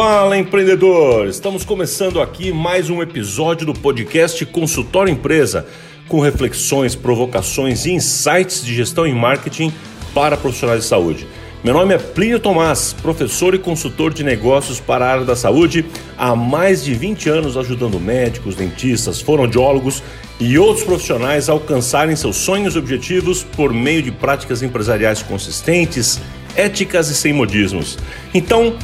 Fala empreendedor! Estamos começando aqui mais um episódio do podcast Consultório Empresa, com reflexões, provocações e insights de gestão e marketing para profissionais de saúde. Meu nome é Plínio Tomás, professor e consultor de negócios para a área da saúde, há mais de 20 anos ajudando médicos, dentistas, fonoaudiólogos e outros profissionais a alcançarem seus sonhos e objetivos por meio de práticas empresariais consistentes, éticas e sem modismos. Então,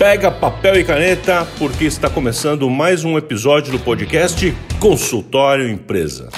pega papel e caneta porque está começando mais um episódio do podcast Consultório Empresa.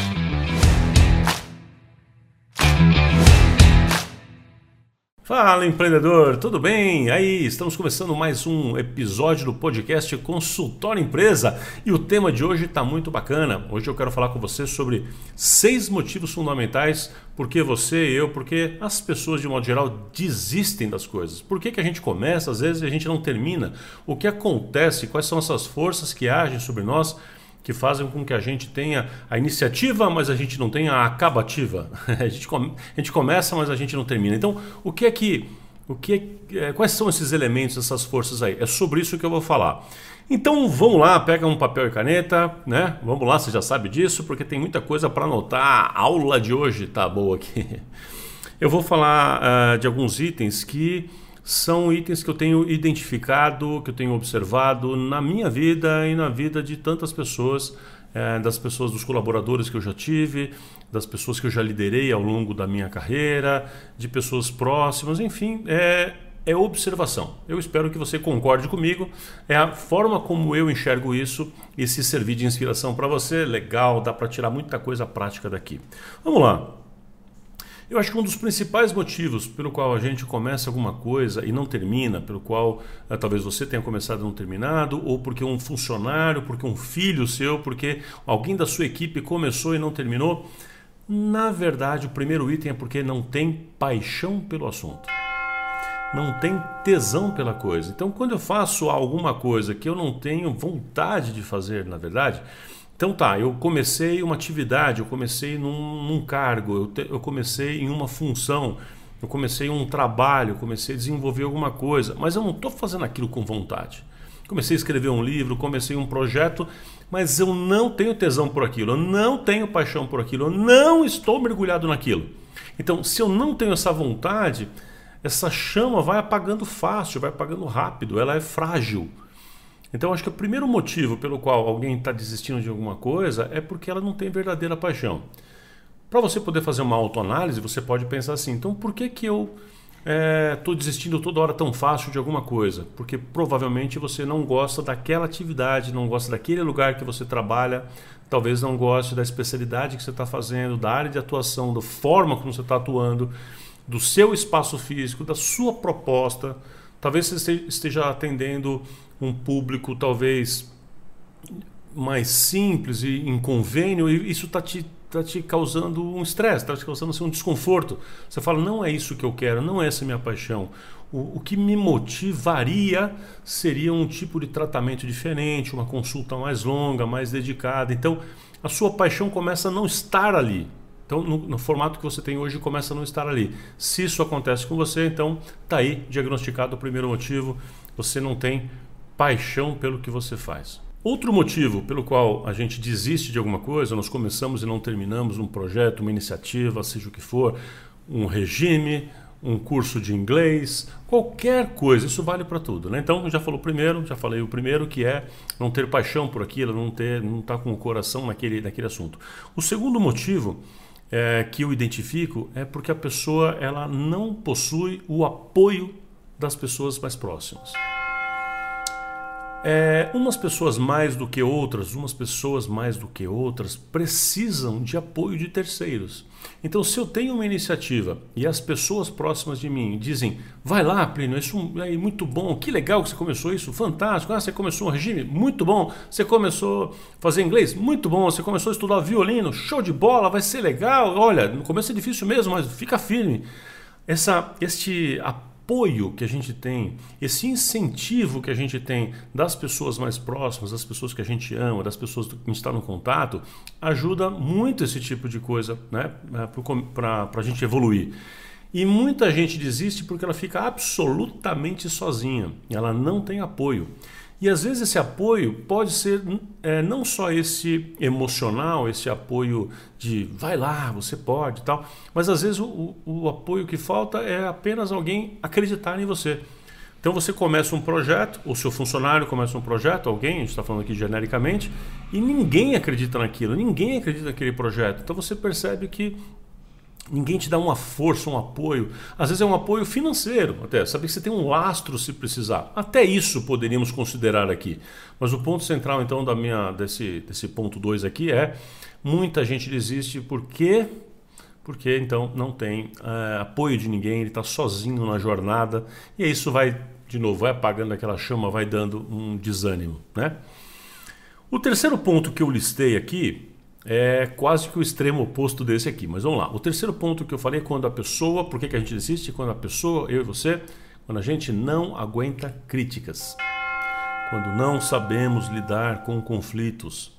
Fala empreendedor, tudo bem? Aí, estamos começando mais um episódio do podcast Consultório Empresa e o tema de hoje está muito bacana. Hoje eu quero falar com você sobre seis motivos fundamentais por que você e eu, porque as pessoas de modo geral desistem das coisas. Por que, que a gente começa, às vezes a gente não termina? O que acontece? Quais são essas forças que agem sobre nós? Que fazem com que a gente tenha a iniciativa, mas a gente não tenha a acabativa. A gente, come, a gente começa, mas a gente não termina. Então, o que é que. O que é, quais são esses elementos, essas forças aí? É sobre isso que eu vou falar. Então vamos lá, pega um papel e caneta, né? Vamos lá, você já sabe disso, porque tem muita coisa para anotar. A aula de hoje tá boa aqui. Eu vou falar uh, de alguns itens que são itens que eu tenho identificado, que eu tenho observado na minha vida e na vida de tantas pessoas, é, das pessoas, dos colaboradores que eu já tive, das pessoas que eu já liderei ao longo da minha carreira, de pessoas próximas, enfim, é, é observação. Eu espero que você concorde comigo. É a forma como eu enxergo isso e se servir de inspiração para você, legal, dá para tirar muita coisa prática daqui. Vamos lá. Eu acho que um dos principais motivos pelo qual a gente começa alguma coisa e não termina, pelo qual eh, talvez você tenha começado e não terminado, ou porque um funcionário, porque um filho seu, porque alguém da sua equipe começou e não terminou, na verdade o primeiro item é porque não tem paixão pelo assunto. Não tem tesão pela coisa. Então, quando eu faço alguma coisa que eu não tenho vontade de fazer, na verdade, então tá, eu comecei uma atividade, eu comecei num, num cargo, eu, te, eu comecei em uma função, eu comecei um trabalho, comecei a desenvolver alguma coisa, mas eu não estou fazendo aquilo com vontade. Comecei a escrever um livro, comecei um projeto, mas eu não tenho tesão por aquilo, eu não tenho paixão por aquilo, eu não estou mergulhado naquilo. Então, se eu não tenho essa vontade, essa chama vai apagando fácil, vai apagando rápido, ela é frágil. Então, acho que o primeiro motivo pelo qual alguém está desistindo de alguma coisa é porque ela não tem verdadeira paixão. Para você poder fazer uma autoanálise, você pode pensar assim: então, por que, que eu estou é, desistindo toda hora tão fácil de alguma coisa? Porque provavelmente você não gosta daquela atividade, não gosta daquele lugar que você trabalha, talvez não goste da especialidade que você está fazendo, da área de atuação, da forma como você está atuando, do seu espaço físico, da sua proposta. Talvez você esteja atendendo um público talvez mais simples e em convênio, e isso está te, tá te causando um estresse, está te causando assim, um desconforto. Você fala, não é isso que eu quero, não é essa minha paixão. O, o que me motivaria seria um tipo de tratamento diferente, uma consulta mais longa, mais dedicada. Então, a sua paixão começa a não estar ali. Então, no, no, formato que você tem hoje, começa a não estar ali. Se isso acontece com você, então está aí diagnosticado o primeiro motivo. Você não tem paixão pelo que você faz. Outro motivo pelo qual a gente desiste de alguma coisa, nós começamos e não terminamos um projeto, uma iniciativa, seja o que for, um regime, um curso de inglês, qualquer coisa, isso vale para tudo. Né? Então, já falou primeiro, já falei o primeiro, que é não ter paixão por aquilo, não ter, não estar tá com o coração naquele, naquele assunto. O segundo motivo é, que eu identifico é porque a pessoa ela não possui o apoio das pessoas mais próximas. É, umas pessoas mais do que outras, umas pessoas mais do que outras precisam de apoio de terceiros. Então, se eu tenho uma iniciativa e as pessoas próximas de mim dizem: vai lá, Plínio, isso é muito bom, que legal que você começou isso, fantástico. Ah, você começou um regime, muito bom. Você começou a fazer inglês, muito bom. Você começou a estudar violino, show de bola, vai ser legal. Olha, no começo é difícil mesmo, mas fica firme. Essa, este apoio apoio que a gente tem, esse incentivo que a gente tem das pessoas mais próximas, das pessoas que a gente ama, das pessoas que a gente está no contato, ajuda muito esse tipo de coisa né, para a gente evoluir. E muita gente desiste porque ela fica absolutamente sozinha, ela não tem apoio. E às vezes esse apoio pode ser é, não só esse emocional, esse apoio de vai lá, você pode tal, mas às vezes o, o, apoio que falta é apenas alguém acreditar em você. Então você começa um projeto, o seu funcionário começa um projeto, alguém, a gente está falando aqui genericamente, e ninguém acredita naquilo, ninguém acredita naquele projeto. Então você percebe que Ninguém te dá uma força, um apoio. Às vezes é um apoio financeiro, até saber que você tem um lastro se precisar. Até isso poderíamos considerar aqui. Mas o ponto central então da minha desse desse ponto 2 aqui é muita gente desiste porque porque então não tem é, apoio de ninguém, ele está sozinho na jornada e isso vai de novo vai apagando aquela chama, vai dando um desânimo, né? O terceiro ponto que eu listei aqui é quase que o extremo oposto desse aqui. Mas vamos lá. O terceiro ponto que eu falei é quando a pessoa, por que, que a gente desiste? Quando a pessoa, eu e você, quando a gente não aguenta críticas. Quando não sabemos lidar com conflitos.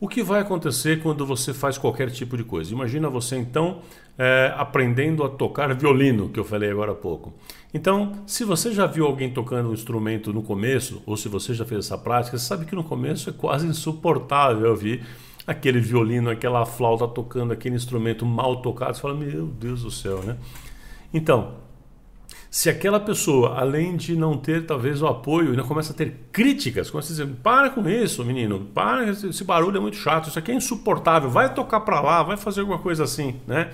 O que vai acontecer quando você faz qualquer tipo de coisa? Imagina você então é, aprendendo a tocar violino, que eu falei agora há pouco. Então, se você já viu alguém tocando um instrumento no começo, ou se você já fez essa prática, você sabe que no começo é quase insuportável ouvir aquele violino, aquela flauta tocando, aquele instrumento mal tocado, você fala, meu Deus do céu, né? Então, se aquela pessoa, além de não ter talvez o apoio, ainda começa a ter críticas, começa a dizer, para com isso, menino, para, esse barulho é muito chato, isso aqui é insuportável, vai tocar para lá, vai fazer alguma coisa assim, né?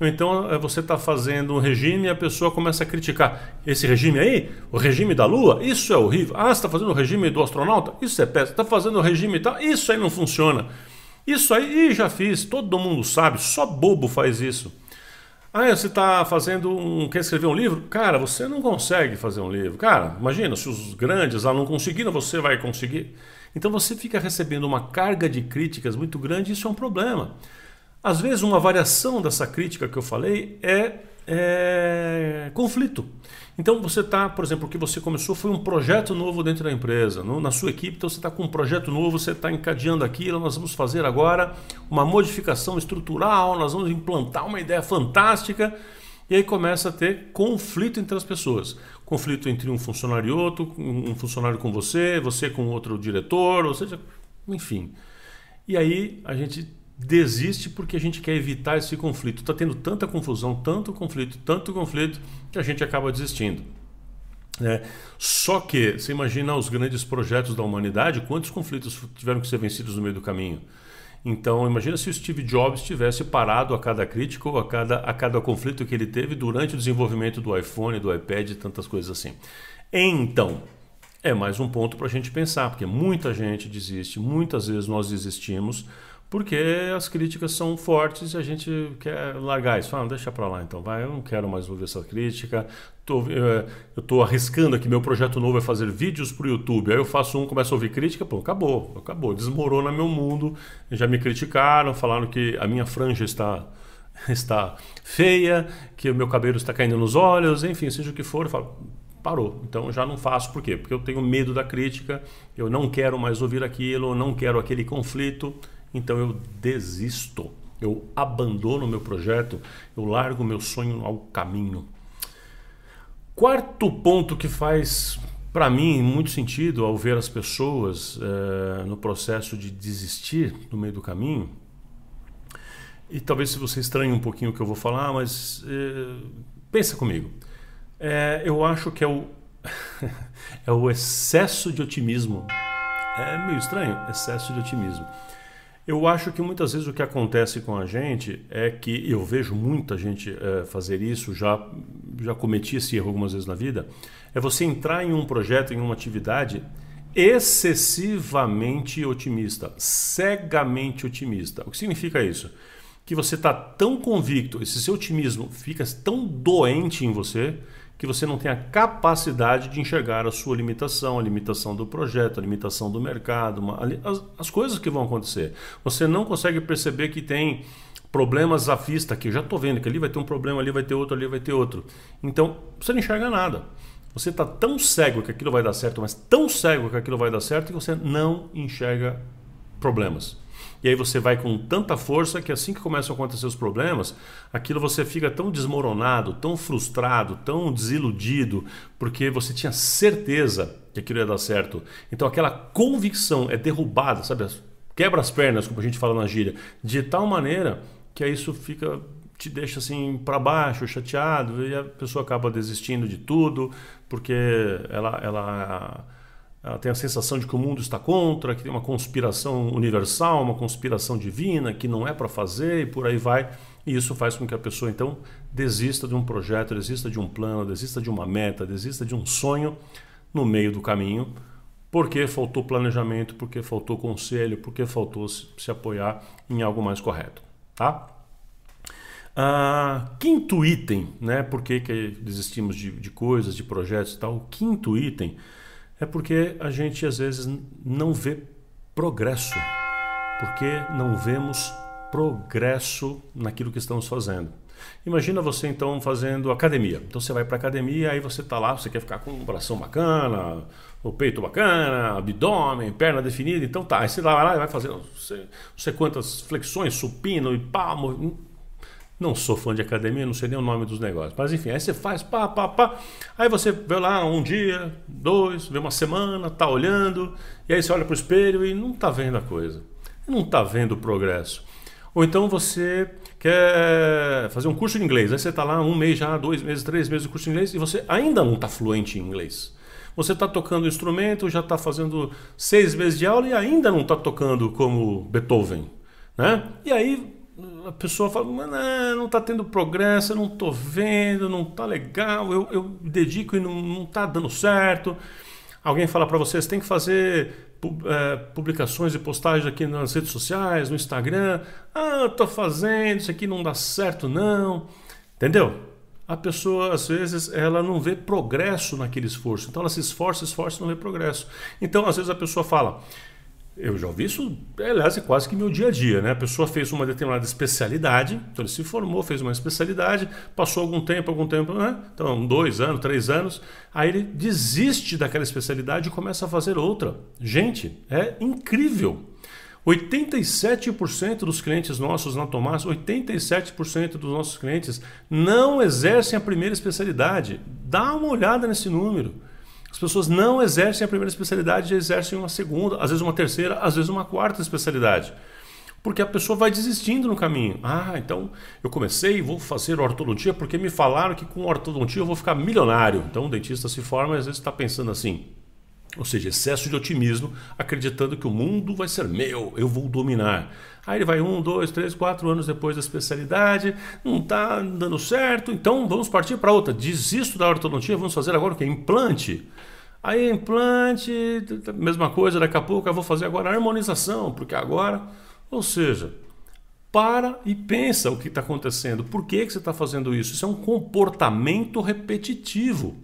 Ou então eh, você está fazendo um regime e a pessoa começa a criticar. Esse regime aí, o regime da Lua, isso é horrível. Ah, você está fazendo o regime do astronauta? Isso é péssimo. Está fazendo o regime e tal? Isso aí não funciona. Isso aí já fiz, todo mundo sabe, só bobo faz isso. Ah, você está fazendo um. quer escrever um livro? Cara, você não consegue fazer um livro. Cara, imagina, se os grandes lá não conseguiram, você vai conseguir. Então você fica recebendo uma carga de críticas muito grande isso é um problema. Às vezes, uma variação dessa crítica que eu falei é, é conflito. Então você está, por exemplo, o que você começou foi um projeto novo dentro da empresa, no, na sua equipe, então você está com um projeto novo, você está encadeando aquilo, nós vamos fazer agora uma modificação estrutural, nós vamos implantar uma ideia fantástica, e aí começa a ter conflito entre as pessoas. Conflito entre um funcionário e outro, um funcionário com você, você com outro diretor, ou seja, enfim. E aí a gente desiste porque a gente quer evitar esse conflito. Está tendo tanta confusão, tanto conflito, tanto conflito, que a gente acaba desistindo. É, só que, você imagina os grandes projetos da humanidade, quantos conflitos tiveram que ser vencidos no meio do caminho? Então, imagina se o Steve Jobs tivesse parado a cada crítica ou a cada, a cada conflito que ele teve durante o desenvolvimento do iPhone, do iPad e tantas coisas assim. Então, é mais um ponto para a gente pensar, porque muita gente desiste, muitas vezes nós desistimos porque as críticas são fortes e a gente quer largar isso. Fala, deixa para lá então, vai, eu não quero mais ouvir essa crítica. Tô, eh, eu estou arriscando aqui, meu projeto novo é fazer vídeos para o YouTube. Aí eu faço um, começo a ouvir crítica, pô, acabou, acabou, desmorona meu mundo. Já me criticaram, falaram que a minha franja está está feia, que o meu cabelo está caindo nos olhos, enfim, seja o que for, eu falo, parou. Então já não faço, por quê? Porque eu tenho medo da crítica, eu não quero mais ouvir aquilo, eu não quero aquele conflito então eu desisto, eu abandono meu projeto, eu largo meu sonho ao caminho. Quarto ponto que faz para mim muito sentido ao ver as pessoas é, no processo de desistir no meio do caminho, e talvez se você estranhe um pouquinho o que eu vou falar, mas é, pensa comigo. É, eu acho que é o, é o excesso de otimismo. É meio estranho, excesso de otimismo. Eu acho que muitas vezes o que acontece com a gente é que eu vejo muita gente é, fazer isso, já, já cometi esse erro algumas vezes na vida, é você entrar em um projeto, em uma atividade excessivamente otimista, cegamente otimista. O que significa isso? Que você está tão convicto, esse seu otimismo fica tão doente em você que você não tem a capacidade de enxergar a sua limitação, a limitação do projeto, a limitação do mercado, uma, as, as, coisas que vão acontecer. Você não consegue perceber que tem problemas à vista, que já estou vendo que ali vai ter um problema, ali vai ter outro, ali vai ter outro. Então, você não enxerga nada. Você está tão cego que aquilo vai dar certo, mas tão cego que aquilo vai dar certo que você não enxerga problemas. E aí você vai com tanta força que assim que começam a acontecer os problemas, aquilo você fica tão desmoronado, tão frustrado, tão desiludido, porque você tinha certeza que aquilo ia dar certo. Então aquela convicção é derrubada, sabe? Quebra as pernas, como a gente fala na gíria, de tal maneira que aí isso fica te deixa assim para baixo, chateado, e a pessoa acaba desistindo de tudo, porque ela, ela, ela tem a sensação de que o mundo está contra, que tem uma conspiração universal, uma conspiração divina, que não é para fazer e por aí vai. E isso faz com que a pessoa então desista de um projeto, desista de um plano, desista de uma meta, desista de um sonho no meio do caminho, porque faltou planejamento, porque faltou conselho, porque faltou se apoiar em algo mais correto, tá? Ah, quinto item, né? Por que, que desistimos de, de coisas, de projetos e tal? O quinto item é porque a gente às vezes não vê progresso. Porque não vemos progresso naquilo que estamos fazendo. Imagina você então fazendo academia. Então você vai para academia, aí você está lá, você quer ficar com um bração bacana, o peito bacana, abdômen, perna definida. Então tá, aí você vai lá e vai fazer não sei, não sei quantas flexões, supino e palmo não sou fã de academia, não sei nem o nome dos negócios. Mas enfim, aí você faz pá, pá, pá. Aí você vê lá um dia, dois, vê uma semana, tá olhando, e aí você olha para o espelho e não tá vendo a coisa. Não tá vendo o progresso. Ou então você quer fazer um curso de inglês, aí você está lá um mês já, dois meses, três meses de curso de inglês e você ainda não está fluente em inglês. Você está tocando instrumento, já está fazendo seis meses de aula e ainda não está tocando como Beethoven. Né? E aí a pessoa fala, não está tendo progresso, eu não estou vendo, não está legal, eu, eu dedico e não está dando certo. Alguém fala para você, você tem que fazer é, publicações e postagens aqui nas redes sociais, no Instagram. Ah, eu estou fazendo, isso aqui não dá certo não. Entendeu? A pessoa, às vezes, ela não vê progresso naquele esforço. Então ela se esforça, esforça e não vê progresso. Então, às vezes, a pessoa fala, eu já ouvi isso, aliás, é quase que meu dia a dia, né? A pessoa fez uma determinada especialidade, então ele se formou, fez uma especialidade, passou algum tempo, algum tempo, né? Então, dois anos, três anos, aí ele desiste daquela especialidade e começa a fazer outra. Gente, é incrível. 87% dos clientes nossos na Tomás, 87% dos nossos clientes não exercem a primeira especialidade. Dá uma olhada nesse número. As pessoas não exercem a primeira especialidade, exercem uma segunda, às vezes uma terceira, às vezes uma quarta especialidade. Porque a pessoa vai desistindo no caminho. Ah, então eu comecei vou fazer ortodontia porque me falaram que com ortodontia eu vou ficar milionário. Então o dentista se forma e às vezes está pensando assim. Ou seja, excesso de otimismo, acreditando que o mundo vai ser meu, eu vou dominar. Aí ele vai um, dois, três, quatro anos depois da especialidade, não está dando certo, então vamos partir para outra. Desisto da ortodontia, vamos fazer agora o que? Implante. Aí implante, mesma coisa, daqui a pouco eu vou fazer agora harmonização, porque agora, ou seja, para e pensa o que está acontecendo. Por que, que você está fazendo isso? Isso é um comportamento repetitivo,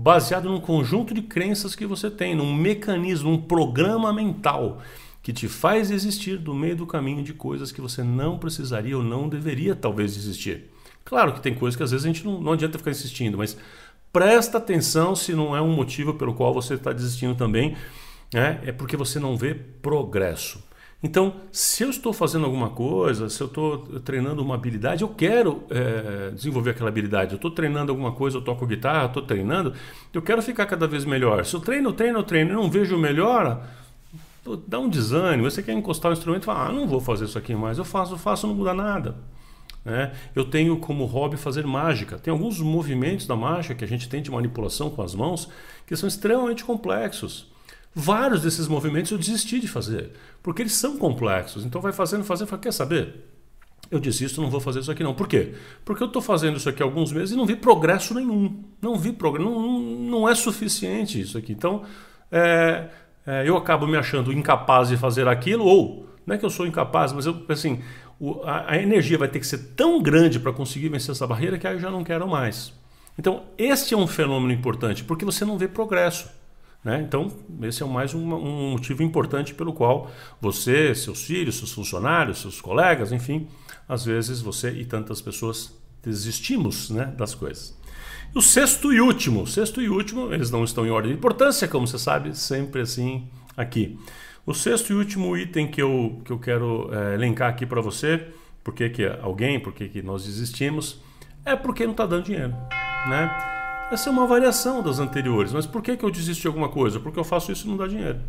baseado num conjunto de crenças que você tem, num mecanismo, um programa mental que te faz existir do meio do caminho de coisas que você não precisaria ou não deveria talvez existir. Claro que tem coisas que às vezes a gente não, não adianta ficar insistindo, mas presta atenção se não é um motivo pelo qual você está desistindo também, né? é porque você não vê progresso. Então, se eu estou fazendo alguma coisa, se eu estou treinando uma habilidade, eu quero é, desenvolver aquela habilidade. Eu estou treinando alguma coisa, eu toco guitarra, estou treinando, eu quero ficar cada vez melhor. Se eu treino, treino, treino e não vejo melhora, dá um desânimo. Você quer encostar o instrumento e fala, ah, não vou fazer isso aqui mais. Eu faço, faço, não muda nada. Né? Eu tenho como hobby fazer mágica. Tem alguns movimentos da mágica que a gente tem de manipulação com as mãos que são extremamente complexos. Vários desses movimentos eu desisti de fazer, porque eles são complexos. Então vai fazendo, fazendo, fala, quer saber? Eu desisto, não vou fazer isso aqui não. Por quê? Porque eu estou fazendo isso aqui há alguns meses e não vi progresso nenhum. Não vi progresso, não, não é suficiente isso aqui. Então, é, é, eu acabo me achando incapaz de fazer aquilo, ou não é que eu sou incapaz, mas eu, assim, o, a, a, energia vai ter que ser tão grande para conseguir vencer essa barreira que aí eu já não quero mais. Então, este é um fenômeno importante, porque você não vê progresso. Né? Então, esse é mais um, um motivo importante pelo qual você, seus filhos, seus funcionários, seus colegas, enfim, às vezes você e tantas pessoas desistimos né, das coisas. O sexto e último, sexto e último, eles não estão em ordem de importância, como você sabe, sempre assim aqui. O sexto e último item que eu, que eu quero é, elencar aqui para você, por que, alguém, por que, que nós desistimos, é porque não está dando dinheiro. Né? Essa é uma variação das anteriores, mas por que, que eu desisto de alguma coisa? Porque eu faço isso e não dá dinheiro.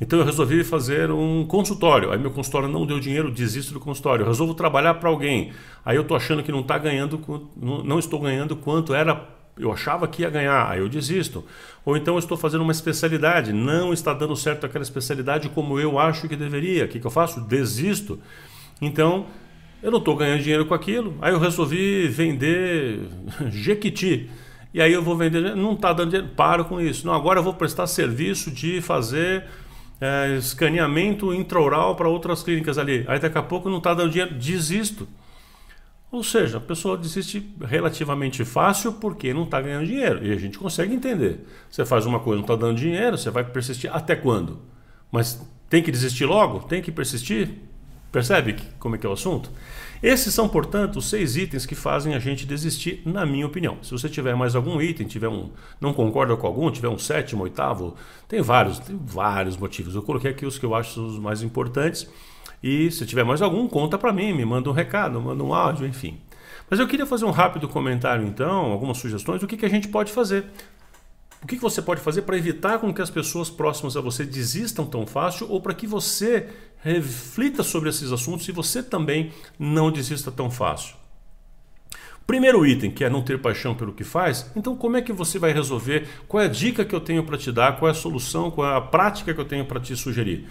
Então eu resolvi fazer um consultório. Aí meu consultório não deu dinheiro, desisto do consultório. Eu resolvo trabalhar para alguém. Aí eu estou achando que não está ganhando, não estou ganhando quanto era eu achava que ia ganhar, aí eu desisto. Ou então eu estou fazendo uma especialidade, não está dando certo aquela especialidade como eu acho que deveria. O que, que eu faço? Desisto. Então, eu não estou ganhando dinheiro com aquilo. Aí eu resolvi vender Jequiti. E aí eu vou vender, não está dando dinheiro, paro com isso. Não, agora eu vou prestar serviço de fazer é, escaneamento intraoral para outras clínicas ali. Aí daqui a pouco não está dando dinheiro, desisto. Ou seja, a pessoa desiste relativamente fácil porque não está ganhando dinheiro. E a gente consegue entender. Você faz uma coisa, não está dando dinheiro, você vai persistir até quando? Mas tem que desistir logo? Tem que persistir? Percebe como é que é o assunto? Esses são, portanto, os seis itens que fazem a gente desistir, na minha opinião. Se você tiver mais algum item, tiver um, não concorda com algum, tiver um sétimo, oitavo, tem vários, tem vários motivos. Eu coloquei aqui os que eu acho os mais importantes. E se tiver mais algum, conta para mim, me manda um recado, manda um áudio, enfim. Mas eu queria fazer um rápido comentário então, algumas sugestões do que, que a gente pode fazer. O que, você pode fazer para evitar com que as pessoas próximas a você desistam tão fácil ou para que você reflita sobre esses assuntos e você também não desista tão fácil? Primeiro item, que é não ter paixão pelo que faz, então como é que você vai resolver? Qual é a dica que eu tenho para te dar? Qual é a solução? Qual é a prática que eu tenho para te sugerir?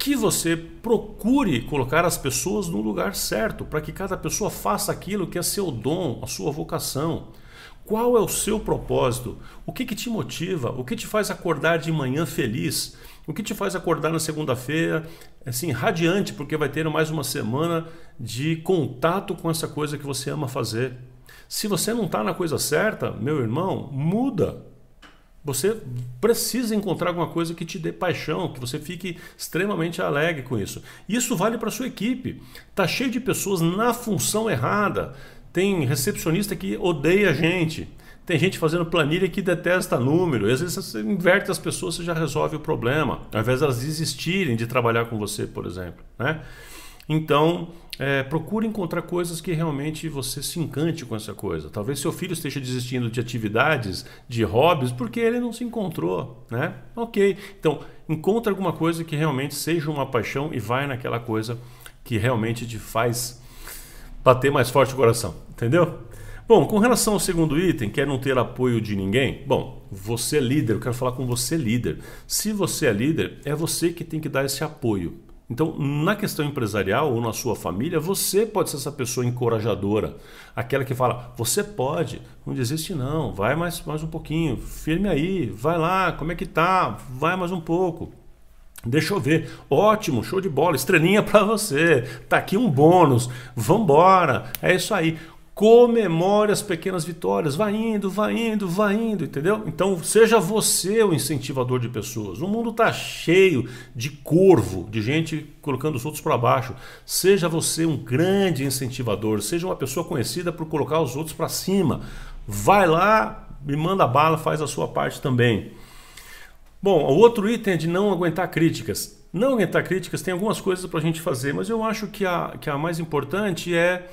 que você procure colocar as pessoas no lugar certo, para que cada pessoa faça aquilo que é seu dom, a sua vocação. Qual é o seu propósito? O que, que te motiva? O que te faz acordar de manhã feliz? O que te faz acordar na segunda-feira assim radiante, porque vai ter mais uma semana de contato com essa coisa que você ama fazer? Se você não está na coisa certa, meu irmão, muda. Você precisa encontrar alguma coisa que te dê paixão, que você fique extremamente alegre com isso. Isso vale para sua equipe. Tá cheio de pessoas na função errada. Tem recepcionista que odeia a gente. Tem gente fazendo planilha que detesta número. E às vezes você inverte as pessoas, você já resolve o problema. Ao invés de elas desistirem de trabalhar com você, por exemplo. Né? Então, é, procure encontrar coisas que realmente você se encante com essa coisa. Talvez seu filho esteja desistindo de atividades, de hobbies, porque ele não se encontrou, né? Ok. Então, encontre alguma coisa que realmente seja uma paixão e vai naquela coisa que realmente te faz bater mais forte o coração, entendeu? Bom, com relação ao segundo item, que é não ter apoio de ninguém, bom, você é líder, eu quero falar com você líder. Se você é líder, é você que tem que dar esse apoio. Então, na questão empresarial ou na sua família, você pode ser essa pessoa encorajadora, aquela que fala: você pode, não desiste não, vai mais, mais um pouquinho, firme aí, vai lá, como é que tá? Vai mais um pouco. Deixa eu ver. Ótimo, show de bola, estrelinha para você. Tá aqui um bônus. Vambora. É isso aí comemore as pequenas vitórias, vai indo, vai indo, vai indo, entendeu? Então seja você o incentivador de pessoas. O mundo está cheio de corvo, de gente colocando os outros para baixo. Seja você um grande incentivador, seja uma pessoa conhecida por colocar os outros para cima. Vai lá, me manda bala, faz a sua parte também. Bom, o outro item é de não aguentar críticas. Não aguentar críticas tem algumas coisas para a gente fazer, mas eu acho que a, que a mais importante é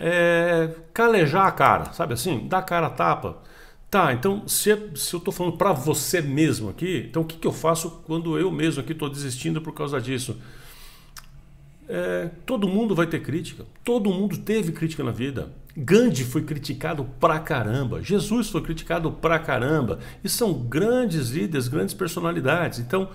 é, calejar a cara, sabe assim? Dar a cara a tapa. Tá, então se, se eu estou falando para você mesmo aqui, então o que, que eu faço quando eu mesmo aqui estou desistindo por causa disso? É, todo mundo vai ter crítica, todo mundo teve crítica na vida. Gandhi foi criticado pra caramba, Jesus foi criticado pra caramba, e são grandes líderes, grandes personalidades. Então,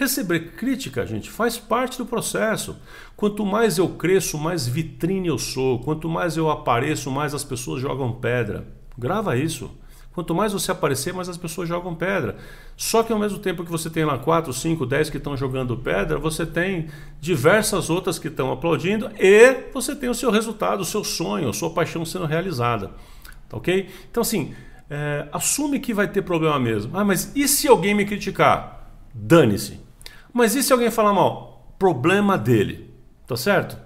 Receber crítica, gente, faz parte do processo. Quanto mais eu cresço, mais vitrine eu sou. Quanto mais eu apareço, mais as pessoas jogam pedra. Grava isso. Quanto mais você aparecer, mais as pessoas jogam pedra. Só que ao mesmo tempo que você tem lá 4, 5, 10 que estão jogando pedra, você tem diversas outras que estão aplaudindo e você tem o seu resultado, o seu sonho, a sua paixão sendo realizada. Tá ok? Então, assim, é, assume que vai ter problema mesmo. Ah, mas e se alguém me criticar? Dane-se. Mas e se alguém falar mal? Problema dele. Tá certo?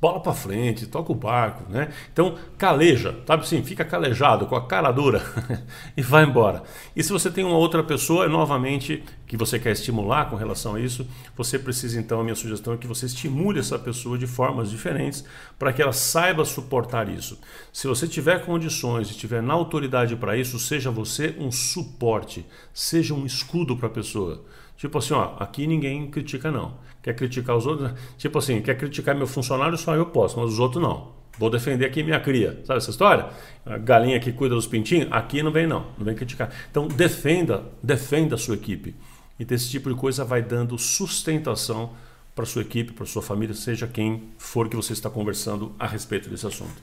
Bola para frente, toca o barco, né? Então caleja, sabe assim, fica calejado com a cara dura e vai embora. E se você tem uma outra pessoa, novamente, que você quer estimular com relação a isso, você precisa então, a minha sugestão é que você estimule essa pessoa de formas diferentes para que ela saiba suportar isso. Se você tiver condições e tiver na autoridade para isso, seja você um suporte, seja um escudo para a pessoa. Tipo assim, ó, aqui ninguém critica não. Quer criticar os outros? Tipo assim, quer criticar meu funcionário, só eu posso, mas os outros não. Vou defender aqui minha cria. Sabe essa história? A galinha que cuida dos pintinhos, aqui não vem não, não vem criticar. Então defenda, defenda a sua equipe. E desse tipo de coisa vai dando sustentação para sua equipe, para sua família, seja quem for que você está conversando a respeito desse assunto.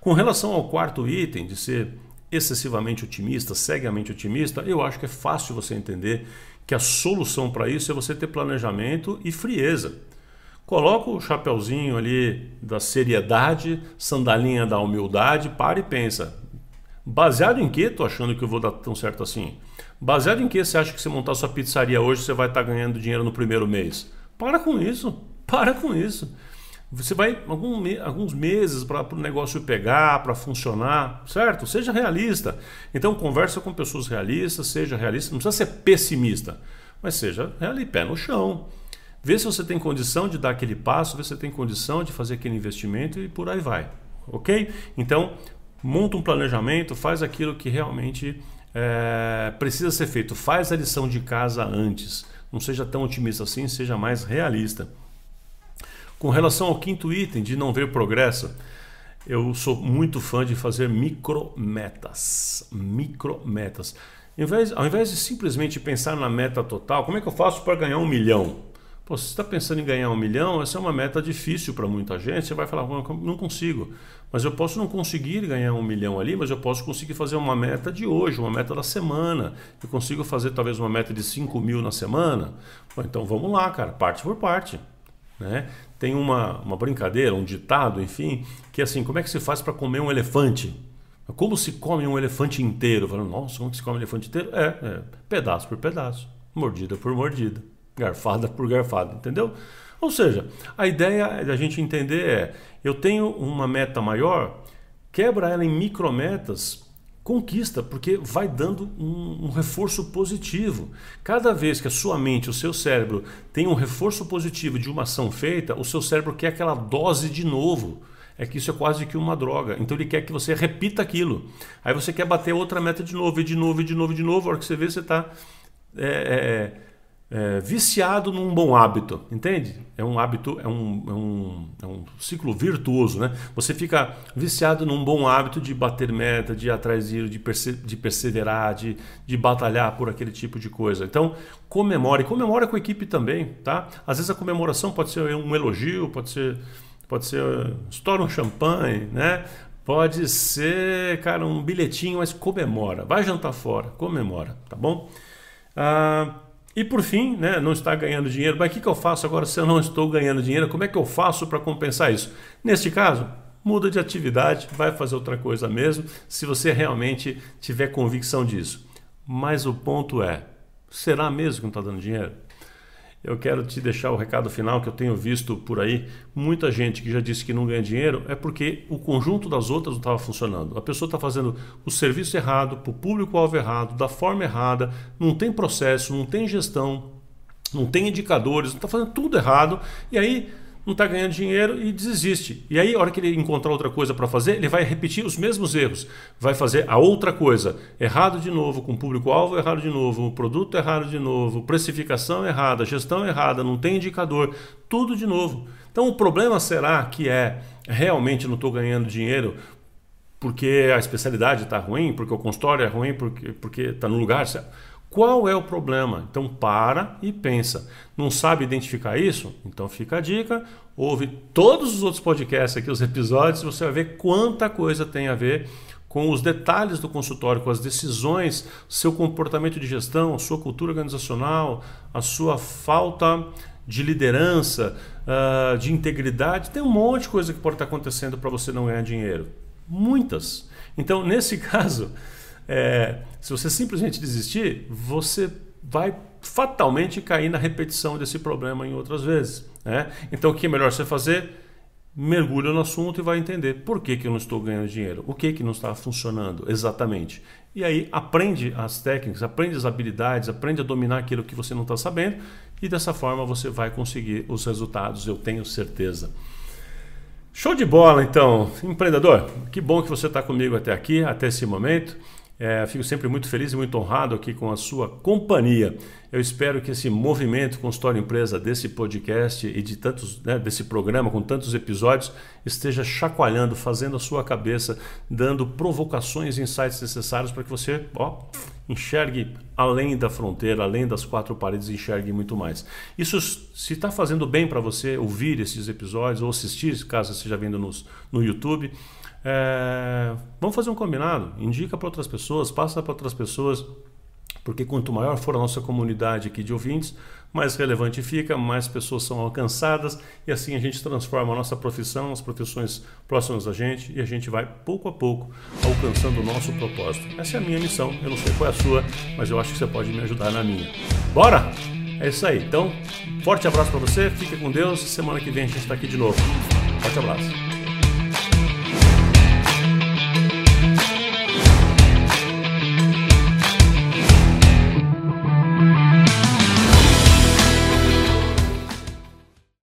Com relação ao quarto item de ser excessivamente otimista, cegamente otimista, eu acho que é fácil você entender que a solução para isso é você ter planejamento e frieza. Coloca o chapeuzinho ali da seriedade, sandalinha da humildade, para e pensa. Baseado em que tô achando que eu vou dar tão certo assim? Baseado em que você acha que se montar sua pizzaria hoje você vai estar tá ganhando dinheiro no primeiro mês? Para com isso, para com isso. Você vai algum, alguns meses para o negócio pegar, para funcionar, certo? Seja realista. Então conversa com pessoas realistas, seja realista. Não precisa ser pessimista, mas seja realista, pé no chão. Vê se você tem condição de dar aquele passo, vê se você tem condição de fazer aquele investimento e por aí vai. Ok? Então, monta um planejamento, faz aquilo que realmente é, precisa ser feito. Faz a lição de casa antes. Não seja tão otimista assim, seja mais realista. Com relação ao quinto item de não ver progresso, eu sou muito fã de fazer micrometas. Micrometas. Ao invés, ao invés de simplesmente pensar na meta total, como é que eu faço para ganhar um milhão? Pô, você está pensando em ganhar um milhão, essa é uma meta difícil para muita gente. Você vai falar, não consigo. Mas eu posso não conseguir ganhar um milhão ali, mas eu posso conseguir fazer uma meta de hoje, uma meta da semana. Eu consigo fazer talvez uma meta de 5 mil na semana. Pô, então vamos lá, cara, parte por parte. Né? Tem uma, uma brincadeira, um ditado, enfim, que é assim: como é que se faz para comer um elefante? Como se come um elefante inteiro? Falando, nossa, como que se come um elefante inteiro? É, é, pedaço por pedaço, mordida por mordida, garfada por garfada, entendeu? Ou seja, a ideia da gente entender é: eu tenho uma meta maior, quebra ela em micrometas conquista, porque vai dando um, um, reforço positivo. Cada vez que a sua mente, o seu cérebro tem um reforço positivo de uma ação feita, o seu cérebro quer aquela dose de novo. É que isso é quase que uma droga. Então ele quer que você repita aquilo. Aí você quer bater outra meta de novo, e de novo, e de novo, e de novo. A hora que você vê, você está. É, é, é, viciado num bom hábito, entende? É um hábito, é um, é, um, é um ciclo virtuoso, né? Você fica viciado num bom hábito de bater meta, de ir atrás de, de, perse de perseverar, de, de batalhar por aquele tipo de coisa. Então, comemore, comemore com a equipe também, tá? Às vezes a comemoração pode ser um elogio, pode ser, pode ser, estoura um champanhe, né? Pode ser, cara, um bilhetinho, mas comemora. Vai jantar fora, comemora, tá bom? Ah, e por fim, né, não está ganhando dinheiro. Mas o que, que eu faço agora se eu não estou ganhando dinheiro? Como é que eu faço para compensar isso? Neste caso, muda de atividade, vai fazer outra coisa mesmo, se você realmente tiver convicção disso. Mas o ponto é: será mesmo que não está dando dinheiro? Eu quero te deixar o recado final que eu tenho visto por aí. Muita gente que já disse que não ganha dinheiro é porque o conjunto das outras não estava funcionando. A pessoa está fazendo o serviço errado, para o público-alvo errado, da forma errada, não tem processo, não tem gestão, não tem indicadores, está fazendo tudo errado. E aí não está ganhando dinheiro e desiste. E aí, a hora que ele encontrar outra coisa para fazer, ele vai repetir os mesmos erros. Vai fazer a outra coisa. Errado de novo, com público-alvo errado de novo, produto errado de novo, precificação errada, gestão errada, não tem indicador, tudo de novo. Então, o problema será que é realmente não estou ganhando dinheiro porque a especialidade está ruim, porque o consultório é ruim, porque está no lugar certo? Qual é o problema? Então para e pensa. Não sabe identificar isso? Então fica a dica. Ouve todos os outros podcasts aqui, os episódios, você vai ver quanta coisa tem a ver com os detalhes do consultório, com as decisões, seu comportamento de gestão, sua cultura organizacional, a sua falta de liderança, uh, de integridade. Tem um monte de coisa que pode estar acontecendo para você não ganhar dinheiro. Muitas. Então, nesse caso, é, se você simplesmente desistir, você vai fatalmente cair na repetição desse problema em outras vezes. Né? Então, o que é melhor você fazer? mergulha no assunto e vai entender por que, que eu não estou ganhando dinheiro, o que, que não está funcionando exatamente. E aí aprende as técnicas, aprende as habilidades, aprende a dominar aquilo que você não está sabendo e dessa forma você vai conseguir os resultados, eu tenho certeza. Show de bola, então, empreendedor. Que bom que você está comigo até aqui, até esse momento. É, fico sempre muito feliz e muito honrado aqui com a sua companhia. Eu espero que esse movimento Consultório Empresa desse podcast e de tantos, né, desse programa com tantos episódios esteja chacoalhando, fazendo a sua cabeça, dando provocações e insights necessários para que você ó, enxergue além da fronteira, além das quatro paredes, enxergue muito mais. Isso, se está fazendo bem para você ouvir esses episódios ou assistir, caso esteja vendo nos, no YouTube, é, vamos fazer um combinado. Indica para outras pessoas, passa para outras pessoas, porque quanto maior for a nossa comunidade aqui de ouvintes, mais relevante fica, mais pessoas são alcançadas e assim a gente transforma a nossa profissão, as profissões próximas a gente e a gente vai pouco a pouco alcançando o nosso propósito. Essa é a minha missão, eu não sei qual é a sua, mas eu acho que você pode me ajudar na minha. Bora? É isso aí. Então, forte abraço para você, fique com Deus. Semana que vem a gente está aqui de novo. Forte abraço.